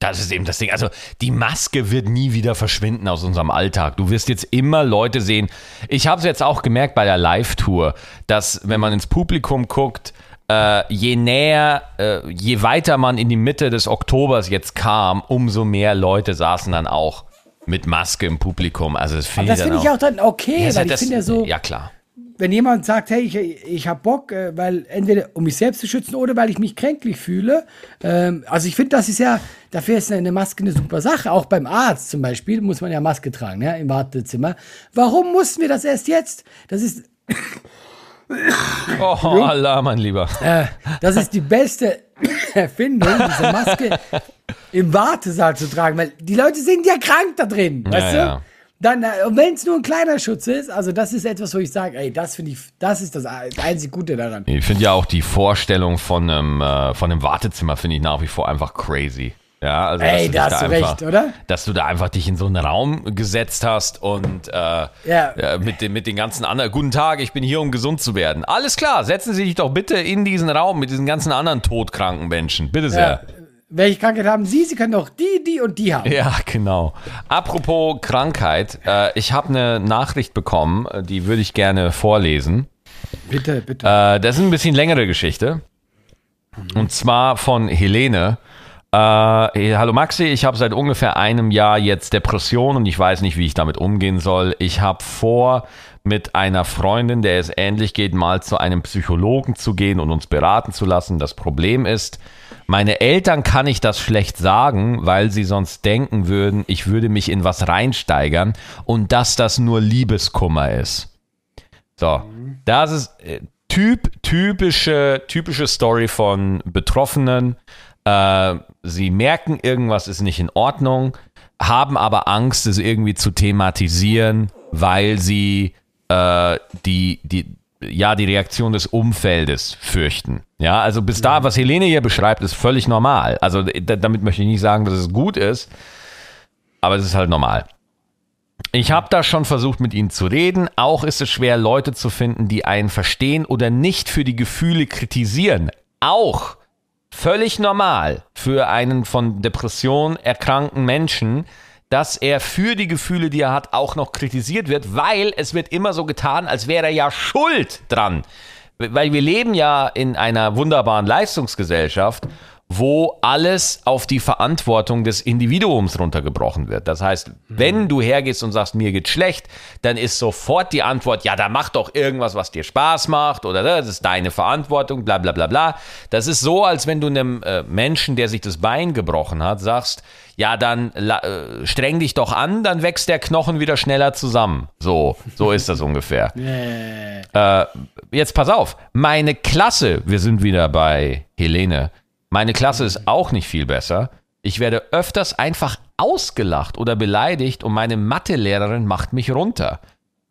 Das ist eben das Ding. Also die Maske wird nie wieder verschwinden aus unserem Alltag. Du wirst jetzt immer Leute sehen. Ich habe es jetzt auch gemerkt bei der Live-Tour, dass wenn man ins Publikum guckt, äh, je näher, äh, je weiter man in die Mitte des Oktobers jetzt kam, umso mehr Leute saßen dann auch mit Maske im Publikum. Also das finde ich, auch dann okay, ja, weil ich finde ja so. Ja, klar. Wenn jemand sagt, hey, ich, ich habe Bock, äh, weil entweder um mich selbst zu schützen oder weil ich mich kränklich fühle. Ähm, also ich finde, das ist ja, dafür ist eine Maske eine super Sache. Auch beim Arzt zum Beispiel muss man ja Maske tragen, ja, im Wartezimmer. Warum mussten wir das erst jetzt? Das ist Oh, Allah, mein Lieber. Äh, das ist die beste [coughs] Erfindung, diese Maske im Wartesaal zu tragen, weil die Leute sind ja krank da drin, Ja, weißt du? ja. Dann, wenn es nur ein kleiner Schutz ist, also das ist etwas, wo ich sage, ey, das finde ich, das ist das einzig Gute daran. Ich finde ja auch die Vorstellung von einem, äh, von einem Wartezimmer finde ich nach wie vor einfach crazy. Ja, also Ey, da hast du einfach, recht, oder? Dass du da einfach dich in so einen Raum gesetzt hast und äh, Ja. ja, mit, den, mit den ganzen anderen. Guten Tag, ich bin hier, um gesund zu werden. Alles klar, setzen Sie sich doch bitte in diesen Raum mit diesen ganzen anderen todkranken Menschen. Bitte Ja. sehr. Welche Krankheit haben Sie? Sie können doch die, die und die haben. Ja, genau. Apropos Krankheit, äh, ich habe eine Nachricht bekommen, äh, die würde ich gerne vorlesen. Bitte, bitte. Äh, das ist ein bisschen längere Geschichte. Und zwar von Helene. Äh, hallo Maxi, ich habe seit ungefähr einem Jahr jetzt Depression und ich weiß nicht, wie ich damit umgehen soll. Ich habe vor, mit einer Freundin, der es ähnlich geht, mal zu einem Psychologen zu gehen und uns beraten zu lassen. Das Problem ist, meine Eltern kann ich das schlecht sagen, weil sie sonst denken würden, ich würde mich in was reinsteigern und dass das nur Liebeskummer ist. So, das ist äh, typ, typische, typische Story von Betroffenen. Äh, sie merken, irgendwas ist nicht in Ordnung, haben aber Angst, es irgendwie zu thematisieren, weil sie äh, die, die, ja, die Reaktion des Umfeldes fürchten. Ja, also bis da, was Helene hier beschreibt, ist völlig normal. Also damit möchte ich nicht sagen, dass es gut ist, aber es ist halt normal. Ich habe da schon versucht, mit ihnen zu reden. Auch ist es schwer, Leute zu finden, die einen verstehen oder nicht für die Gefühle kritisieren. Auch völlig normal für einen von Depression erkrankten Menschen, dass er für die Gefühle, die er hat, auch noch kritisiert wird, weil es wird immer so getan, als wäre er ja schuld dran. Weil wir leben ja in einer wunderbaren Leistungsgesellschaft, wo alles auf die Verantwortung des Individuums runtergebrochen wird. Das heißt, wenn du hergehst und sagst, mir geht schlecht, dann ist sofort die Antwort, ja, da mach doch irgendwas, was dir Spaß macht oder das ist deine Verantwortung, bla bla bla bla. Das ist so, als wenn du einem äh, Menschen, der sich das Bein gebrochen hat, sagst, ja, dann äh, streng dich doch an, dann wächst der Knochen wieder schneller zusammen. So, so ist das ungefähr. [laughs] Äh, jetzt pass auf, meine Klasse, wir sind wieder bei Helene, meine Klasse ist auch nicht viel besser. Ich werde öfters einfach ausgelacht oder beleidigt und meine Mathelehrerin macht mich runter.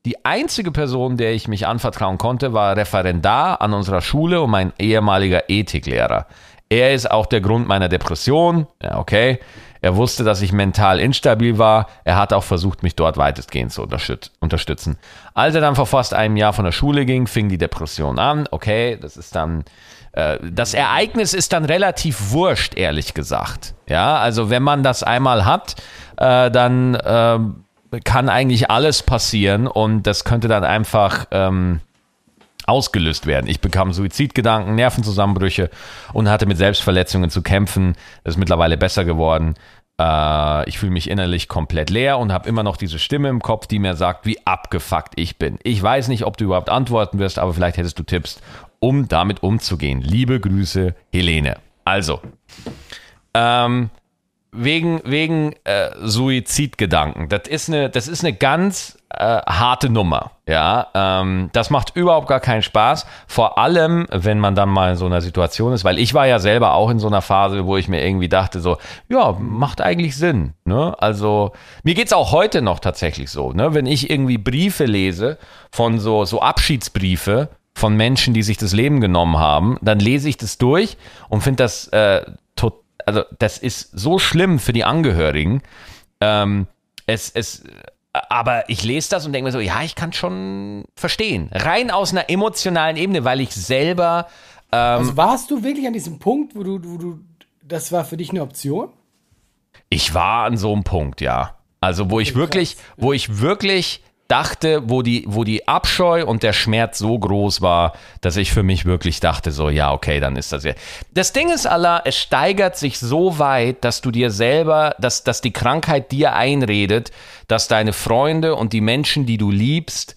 Die einzige Person, der ich mich anvertrauen konnte, war Referendar an unserer Schule und mein ehemaliger Ethiklehrer. Er ist auch der Grund meiner Depression. Ja, okay. Er wusste, dass ich mental instabil war. Er hat auch versucht, mich dort weitestgehend zu unterstüt- unterstützen. Als er dann vor fast einem Jahr von der Schule ging, fing die Depression an. Okay, das ist dann, das Ereignis ist dann relativ wurscht, ehrlich gesagt. Ja, also wenn man das einmal hat, äh, dann äh, kann eigentlich alles passieren und das könnte dann einfach, ähm, ausgelöst werden. Ich bekam Suizidgedanken, Nervenzusammenbrüche und hatte mit Selbstverletzungen zu kämpfen. Das ist mittlerweile besser geworden. Äh, ich fühle mich innerlich komplett leer und habe immer noch diese Stimme im Kopf, die mir sagt, wie abgefuckt ich bin. Ich weiß nicht, ob du überhaupt antworten wirst, aber vielleicht hättest du Tipps, um damit umzugehen. Liebe Grüße, Helene. Also, ähm, wegen, wegen äh, Suizidgedanken. Das ist eine, das ist eine ganz äh, harte Nummer. Ja, ähm, das macht überhaupt gar keinen Spaß. Vor allem, wenn man dann mal in so einer Situation ist, weil ich war ja selber auch in so einer Phase, wo ich mir irgendwie dachte, so, ja, macht eigentlich Sinn. Ne? Also, mir geht's auch heute noch tatsächlich so, ne? Wenn ich irgendwie Briefe lese von so, so Abschiedsbriefe, von Menschen, die sich das Leben genommen haben, dann lese ich das durch und finde das äh, also das ist so schlimm für die Angehörigen. Ähm, es, es, aber ich lese das und denke mir so, ja, ich kann schon verstehen. Rein aus einer emotionalen Ebene, weil ich selber. Ähm, also warst du wirklich an diesem Punkt, wo du, wo du, das war für dich eine Option? Ich war an so einem Punkt, ja. Also wo ich wirklich, wo ich wirklich dachte, wo die, wo die Abscheu und der Schmerz so groß war, dass ich für mich wirklich dachte, so, ja, okay, dann ist das ja. Das Ding ist, Allah, es steigert sich so weit, dass du dir selber, dass, dass die Krankheit dir einredet, dass deine Freunde und die Menschen, die du liebst,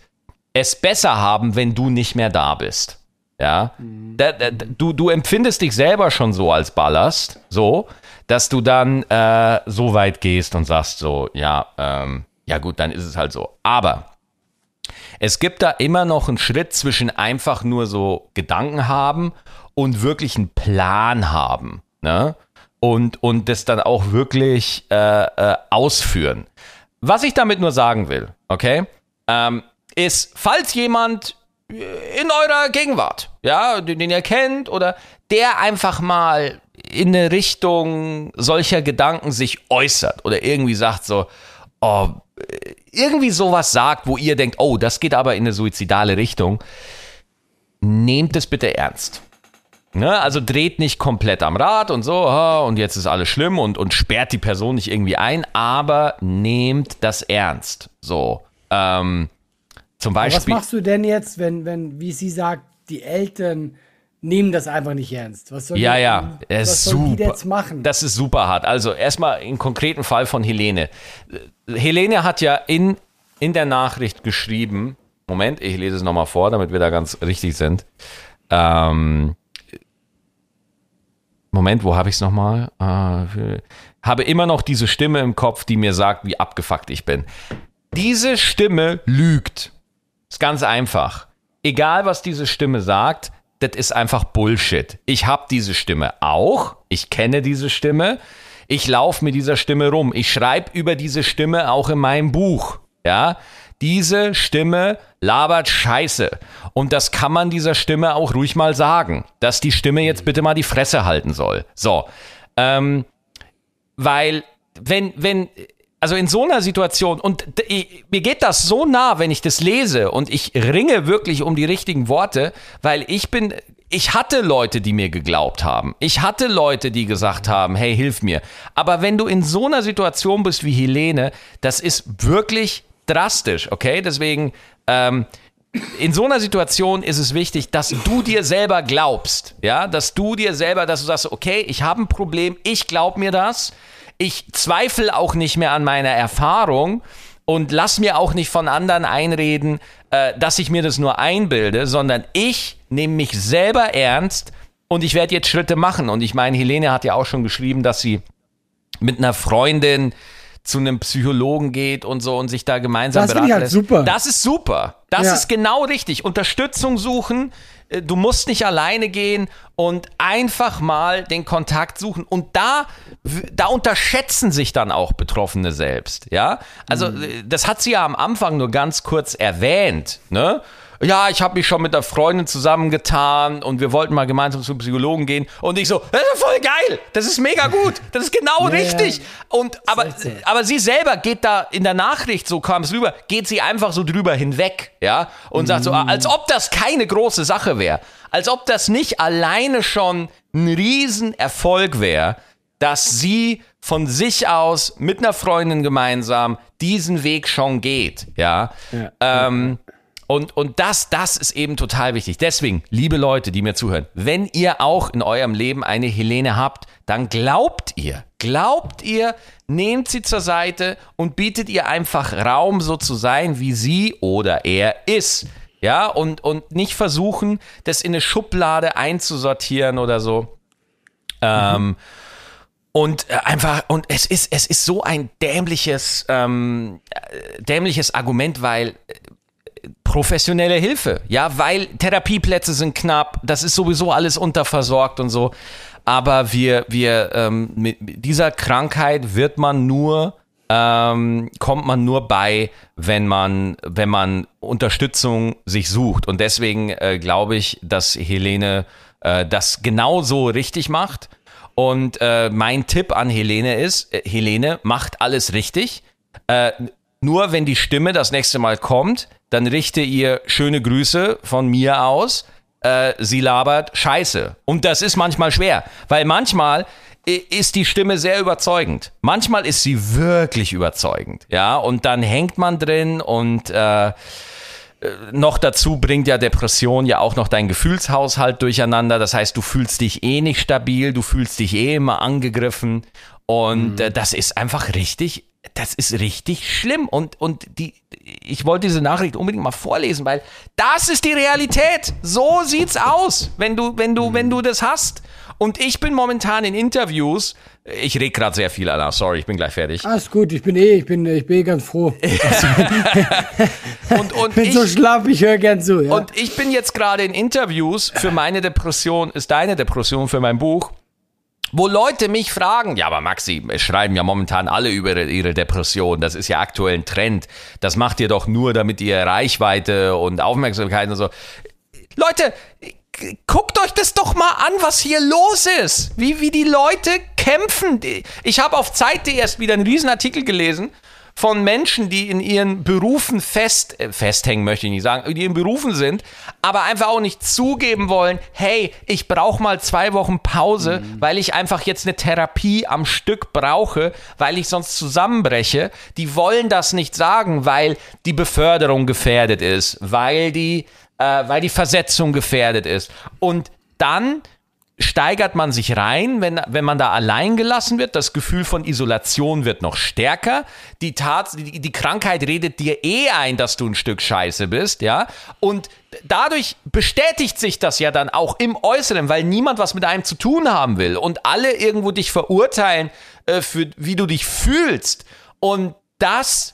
es besser haben, wenn du nicht mehr da bist. Ja, mhm. da, da, du, du empfindest dich selber schon so als Ballast, so, dass du dann äh, so weit gehst und sagst so, ja, ähm, ja gut, dann ist es halt so. Aber es gibt da immer noch einen Schritt zwischen einfach nur so Gedanken haben und wirklich einen Plan haben. Ne? Und, und das dann auch wirklich äh, äh, ausführen. Was ich damit nur sagen will, okay, ähm, ist, falls jemand in eurer Gegenwart, ja, den, ihr kennt oder der einfach mal in eine Richtung solcher Gedanken sich äußert oder irgendwie sagt so, oh, irgendwie sowas sagt, wo ihr denkt, oh, das geht aber in eine suizidale Richtung, nehmt es bitte ernst. Ne? Also dreht nicht komplett am Rad und so, und jetzt ist alles schlimm und, und sperrt die Person nicht irgendwie ein, aber nehmt das ernst. So. Ähm, zum Beispiel. Aber was machst du denn jetzt, wenn, wenn, wie sie sagt, die Eltern nehmen das einfach nicht ernst. Was soll ja, die, ja, was soll die jetzt machen? Das ist super hart. Also erstmal im konkreten Fall von Helene. Helene hat ja in, in der Nachricht geschrieben, Moment, ich lese es nochmal vor, damit wir da ganz richtig sind. Ähm, Moment, wo habe ich es nochmal? Äh, habe immer noch diese Stimme im Kopf, die mir sagt, wie abgefuckt ich bin. Diese Stimme lügt. Ist ganz einfach. Egal, was diese Stimme sagt, das ist einfach Bullshit. Ich habe diese Stimme auch. Ich kenne diese Stimme. Ich laufe mit dieser Stimme rum. Ich schreibe über diese Stimme auch in meinem Buch. Ja, diese Stimme labert Scheiße. Und das kann man dieser Stimme auch ruhig mal sagen, dass die Stimme jetzt bitte mal die Fresse halten soll. So, ähm, weil wenn wenn also in so einer Situation, und mir geht das so nah, wenn ich das lese und ich ringe wirklich um die richtigen Worte, weil ich bin, ich hatte Leute, die mir geglaubt haben. Ich hatte Leute, die gesagt haben, hey, hilf mir. Aber wenn du in so einer Situation bist wie Helene, das ist wirklich drastisch, okay? Deswegen, ähm, in so einer Situation ist es wichtig, dass du dir selber glaubst, ja, dass du dir selber, dass du sagst, okay, ich habe ein Problem, ich glaube mir das ich zweifle auch nicht mehr an meiner Erfahrung und lass mir auch nicht von anderen einreden, äh, dass ich mir das nur einbilde, sondern ich nehme mich selber ernst und ich werde jetzt Schritte machen. Und ich meine, Helene hat ja auch schon geschrieben, dass sie mit einer Freundin zu einem Psychologen geht und so und sich da gemeinsam das beraten halt super. Das ist super. Das ja. ist genau richtig. Unterstützung suchen. Äh, du musst nicht alleine gehen und einfach mal den Kontakt suchen. Und da, da unterschätzen sich dann auch Betroffene selbst. Ja, also mhm. Äh, das hat sie ja am Anfang nur ganz kurz erwähnt. Ne? Ja, ich habe mich schon mit der Freundin zusammengetan und wir wollten mal gemeinsam zum Psychologen gehen. Und ich so, das ist voll geil, das ist mega gut, das ist genau ja, richtig. Und aber, aber sie selber geht da in der Nachricht, so kam es rüber, geht sie einfach so drüber hinweg, ja, und mhm. sagt so, mhm. als ob das keine große Sache wäre, als ob das nicht alleine schon ein Riesenerfolg wäre, dass sie von sich aus mit einer Freundin gemeinsam diesen Weg schon geht, ja. ja. Ähm, und, und das, das ist eben total wichtig. Deswegen, liebe Leute, die mir zuhören, wenn ihr auch in eurem Leben eine Helene habt, dann glaubt ihr, glaubt ihr, nehmt sie zur Seite und bietet ihr einfach Raum, so zu sein, wie sie oder er ist. Ja, und, und nicht versuchen, das in eine Schublade einzusortieren oder so. Ähm. Und äh, einfach, und es ist, es ist so ein dämliches, ähm, äh, dämliches Argument, weil äh, professionelle Hilfe, ja, weil Therapieplätze sind knapp, das ist sowieso alles unterversorgt und so. Aber wir, wir, ähm, mit dieser Krankheit wird man nur, ähm, kommt man nur bei, wenn man, wenn man Unterstützung sich sucht. Und deswegen äh, glaube ich, dass Helene äh, das genauso richtig macht. Und äh, mein Tipp an Helene ist, äh, Helene macht alles richtig. Äh, nur wenn die Stimme das nächste Mal kommt, dann richte ihr schöne Grüße von mir aus. Äh, sie labert Scheiße. Und das ist manchmal schwer, weil manchmal ist die Stimme sehr überzeugend. Manchmal ist sie wirklich überzeugend. Ja, und dann hängt man drin und äh, noch dazu bringt ja Depression ja auch noch dein Gefühlshaushalt durcheinander. Das heißt, du fühlst dich eh nicht stabil, du fühlst dich eh immer angegriffen. Und mhm. äh, das ist einfach richtig das ist richtig schlimm. Und, und die, ich wollte diese Nachricht unbedingt mal vorlesen, weil das ist die Realität. So sieht's aus, wenn du, wenn du, wenn du das hast. Und ich bin momentan in Interviews. Ich rede gerade sehr viel, Anna. Sorry, ich bin gleich fertig. Alles gut, ich bin eh, ich bin, ich bin eh ganz froh. [laughs] und, und ich bin ich, so schlapp, ich höre gern zu. Ja. Und ich bin jetzt gerade in Interviews für meine Depression, ist deine Depression für mein Buch wo Leute mich fragen, ja, aber Maxi, es schreiben ja momentan alle über ihre Depression, das ist ja aktuell ein Trend, das macht ihr doch nur, damit ihr Reichweite und Aufmerksamkeit und so. Leute, guckt euch das doch mal an, was hier los ist, wie, wie die Leute kämpfen. Ich habe auf Zeit.de erst wieder einen Riesenartikel gelesen von Menschen, die in ihren Berufen fest, äh, festhängen, möchte ich nicht sagen, die in ihren Berufen sind, aber einfach auch nicht zugeben wollen, hey, ich brauche mal zwei Wochen Pause, mhm. weil ich einfach jetzt eine Therapie am Stück brauche, weil ich sonst zusammenbreche. Die wollen das nicht sagen, weil die Beförderung gefährdet ist, weil die, äh, weil die Versetzung gefährdet ist. Und dann steigert man sich rein, wenn, wenn man da allein gelassen wird. Das Gefühl von Isolation wird noch stärker. Die, Tat, die, die Krankheit redet dir eh ein, dass du ein Stück Scheiße bist, ja. Und dadurch bestätigt sich das ja dann auch im Äußeren, weil niemand was mit einem zu tun haben will und alle irgendwo dich verurteilen, äh, für wie du dich fühlst. Und das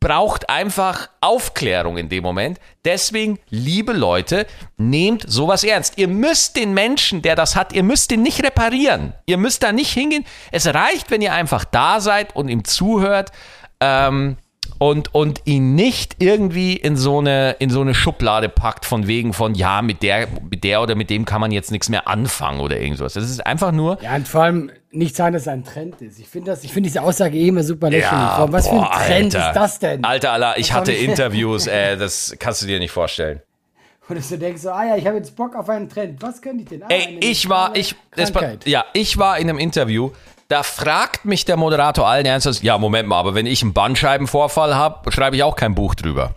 braucht einfach Aufklärung in dem Moment. Deswegen, liebe Leute, nehmt sowas ernst. Ihr müsst den Menschen, der das hat, ihr müsst ihn nicht reparieren. Ihr müsst da nicht hingehen. Es reicht, wenn ihr einfach da seid und ihm zuhört. Ähm, und, und ihn nicht irgendwie in so, eine, in so eine Schublade packt, von wegen von, ja, mit der, mit der oder mit dem kann man jetzt nichts mehr anfangen oder irgendwas. Das ist einfach nur. Ja, und vor allem nicht sagen, dass es ein Trend ist. Ich finde find diese Aussage eh immer super lächerlich. Ja, Was boah, für ein Trend Alter. ist das denn? Alter, Alter, ich hatte Interviews, äh, das kannst du dir nicht vorstellen. [laughs] Und du denkst so, ah ja, ich habe jetzt Bock auf einen Trend. Was könnte ich denn? Ah, Ey, ich war, ich, das, ja, ich war in einem Interview, da fragt mich der Moderator allen Ernstes, ja, Moment mal, aber wenn ich einen Bandscheibenvorfall habe, schreibe ich auch kein Buch drüber.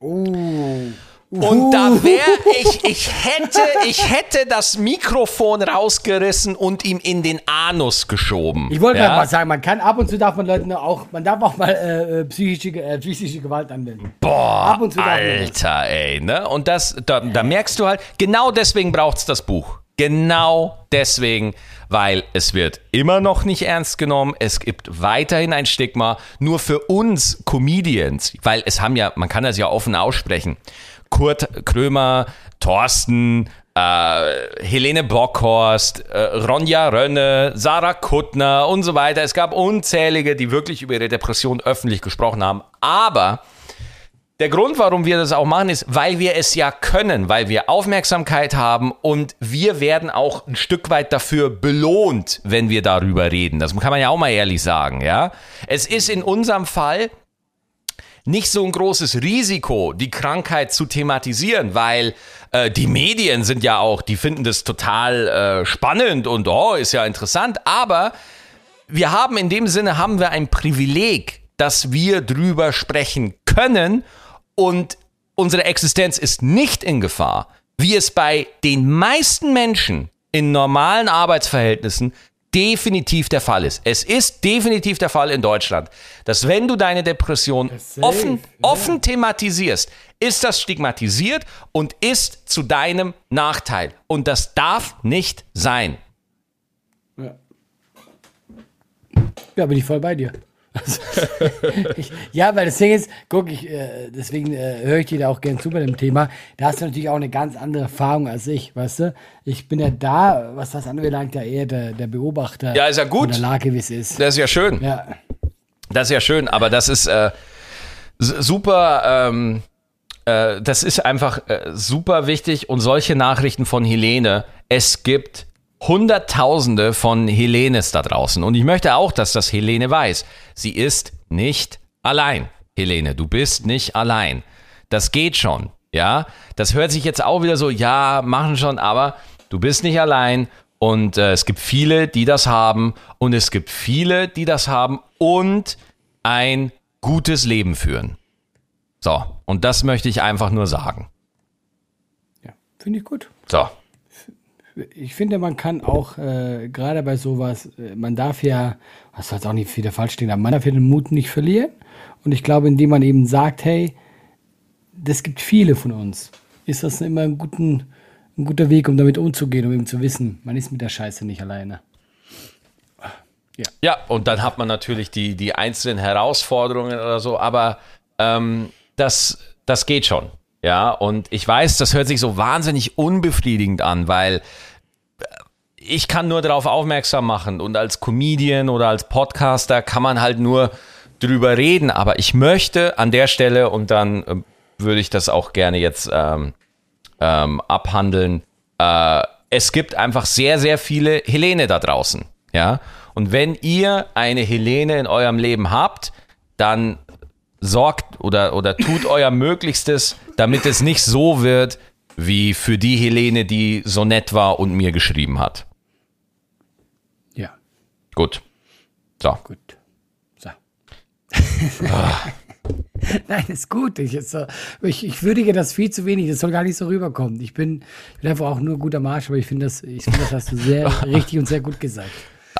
Uh. Und da wäre ich, ich hätte, ich hätte das Mikrofon rausgerissen und ihm in den Anus geschoben. Ich wollte ja? mal sagen, man kann ab und zu darf man Leuten auch, man darf auch mal äh, äh psychische, äh, psychische Gewalt anwenden. Boah, ab und zu Alter, ey, ne? Und das, da, da merkst du halt, genau deswegen braucht's das Buch. Genau deswegen, weil es wird immer noch nicht ernst genommen. Es gibt weiterhin ein Stigma. Nur für uns Comedians, weil es haben ja, man kann das ja offen aussprechen. Kurt Krömer, Thorsten, äh, Helene Bockhorst, äh, Ronja Rönne, Sarah Kuttner und so weiter. Es gab unzählige, die wirklich über ihre Depression öffentlich gesprochen haben. Aber der Grund, warum wir das auch machen, ist, weil wir es ja können, weil wir Aufmerksamkeit haben und wir werden auch ein Stück weit dafür belohnt, wenn wir darüber reden. Das kann man ja auch mal ehrlich sagen, ja. Es ist in unserem Fall nicht so ein großes Risiko, die Krankheit zu thematisieren, weil äh, die Medien sind ja auch, die finden das total äh, spannend und oh, ist ja interessant, aber wir haben in dem Sinne haben wir ein Privileg, dass wir drüber sprechen können und unsere Existenz ist nicht in Gefahr, wie es bei den meisten Menschen in normalen Arbeitsverhältnissen definitiv der Fall ist. Es ist definitiv der Fall in Deutschland, dass wenn du deine Depression offen, offen thematisierst, ist das stigmatisiert und ist zu deinem Nachteil. Und das darf nicht sein. Ja, ja bin ich voll bei dir. [laughs] ich, ja, weil das Ding ist, guck, ich, äh, deswegen äh, höre ich dir da auch gern zu bei dem Thema. Da hast du natürlich auch eine ganz andere Erfahrung als ich, weißt du? Ich bin ja da, was das anbelangt, ja eher der, der Beobachter ja, ist ja gut. der Lage, wie es ist. Das ist ja schön. Ja. Das ist ja schön, aber das ist äh, super, ähm, äh, das ist einfach äh, super wichtig und solche Nachrichten von Helene, es gibt Hunderttausende von Helenes da draußen. Und ich möchte auch, dass das Helene weiß. Sie ist nicht allein. Helene, du bist nicht allein. Das geht schon. Ja, das hört sich jetzt auch wieder so, ja, machen schon, aber du bist nicht allein. Und äh, es gibt viele, die das haben. Und es gibt viele, die das haben und ein gutes Leben führen. So, und das möchte ich einfach nur sagen. Ja, finde ich gut. So, ich finde, man kann auch, äh, gerade bei sowas, äh, man darf ja, was soll auch nicht wieder falsch stehen, aber man darf ja den Mut nicht verlieren. Und ich glaube, indem man eben sagt, hey, das gibt viele von uns, ist das immer ein, guten, ein guter Weg, um damit umzugehen, um eben zu wissen, man ist mit der Scheiße nicht alleine. Ja, ja und dann hat man natürlich die, die einzelnen Herausforderungen oder so, aber ähm, das, das geht schon. Ja, und ich weiß, das hört sich so wahnsinnig unbefriedigend an, weil ich kann nur darauf aufmerksam machen und als Comedian oder als Podcaster kann man halt nur drüber reden, aber ich möchte an der Stelle und dann äh, würde ich das auch gerne jetzt ähm, ähm, abhandeln. Äh, es gibt einfach sehr, sehr viele Helene da draußen, ja. Und wenn ihr eine Helene in eurem Leben habt, dann sorgt oder, oder tut euer Möglichstes, damit es nicht so wird, wie für die Helene, die so nett war und mir geschrieben hat. Ja. Gut. So. Gut. So. [laughs] Nein, ist gut. Ich, ist, ich, ich würdige das viel zu wenig. Das soll gar nicht so rüberkommen. Ich bin, ich bin einfach auch nur guter Marsch, aber ich finde das, ich finde das hast du sehr [laughs] richtig und sehr gut gesagt.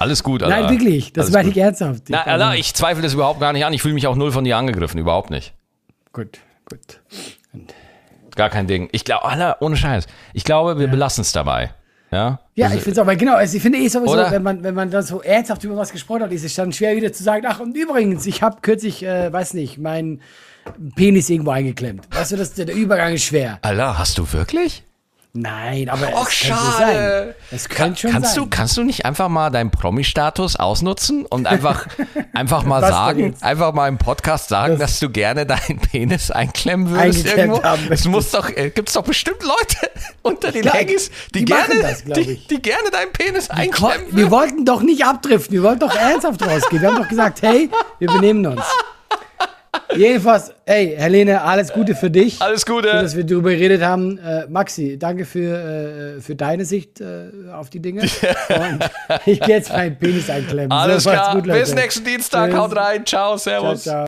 Alles gut, Alter. Nein, wirklich. Das meine ich ernsthaft. Na, Alter, ich zweifle das überhaupt gar nicht an. Ich fühle mich auch null von dir angegriffen. Überhaupt nicht. Gut, gut. Und Gar kein Ding. Ich glaube, Alter, ohne Scheiß. Ich glaube, wir ja. belassen es dabei. Ja, ja also, ich finde es aber genau, also ich finde eh sowieso, wenn man, wenn man dann so ernsthaft über was gesprochen hat, ist es dann schwer wieder zu sagen, ach und übrigens, ich habe kürzlich, äh, weiß nicht, meinen Penis irgendwo eingeklemmt. Weißt du, das, der Übergang ist schwer. Alter, hast du wirklich? Nein, aber Och, es könnte schade. sein. Es könnte schon kannst sein. Du, kannst du nicht einfach mal deinen Promi-Status ausnutzen und einfach, [laughs] einfach mal sagen, einfach mal im Podcast sagen, das dass du gerne deinen Penis einklemmen würdest irgendwo? Es muss doch, äh, gibt's doch bestimmt Leute [laughs] unter den Legis, die, die, gerne, das, die, die, gerne deinen Penis einklemmen würden. Wir wollten doch nicht abdriften, wir wollten doch ernsthaft rausgehen. Wir haben doch gesagt, hey, wir benehmen uns. Jedenfalls, hey, Helene, alles Gute für dich. Alles Gute. Für, dass wir darüber geredet haben. Äh, Maxi, danke für, äh, für deine Sicht äh, auf die Dinge. [laughs] Und ich gehe jetzt meinen Penis einklemmen. Alles so, klar. Gut, Bis nächsten Dienstag. Haut rein. Ciao, servus. Ciao, ciao.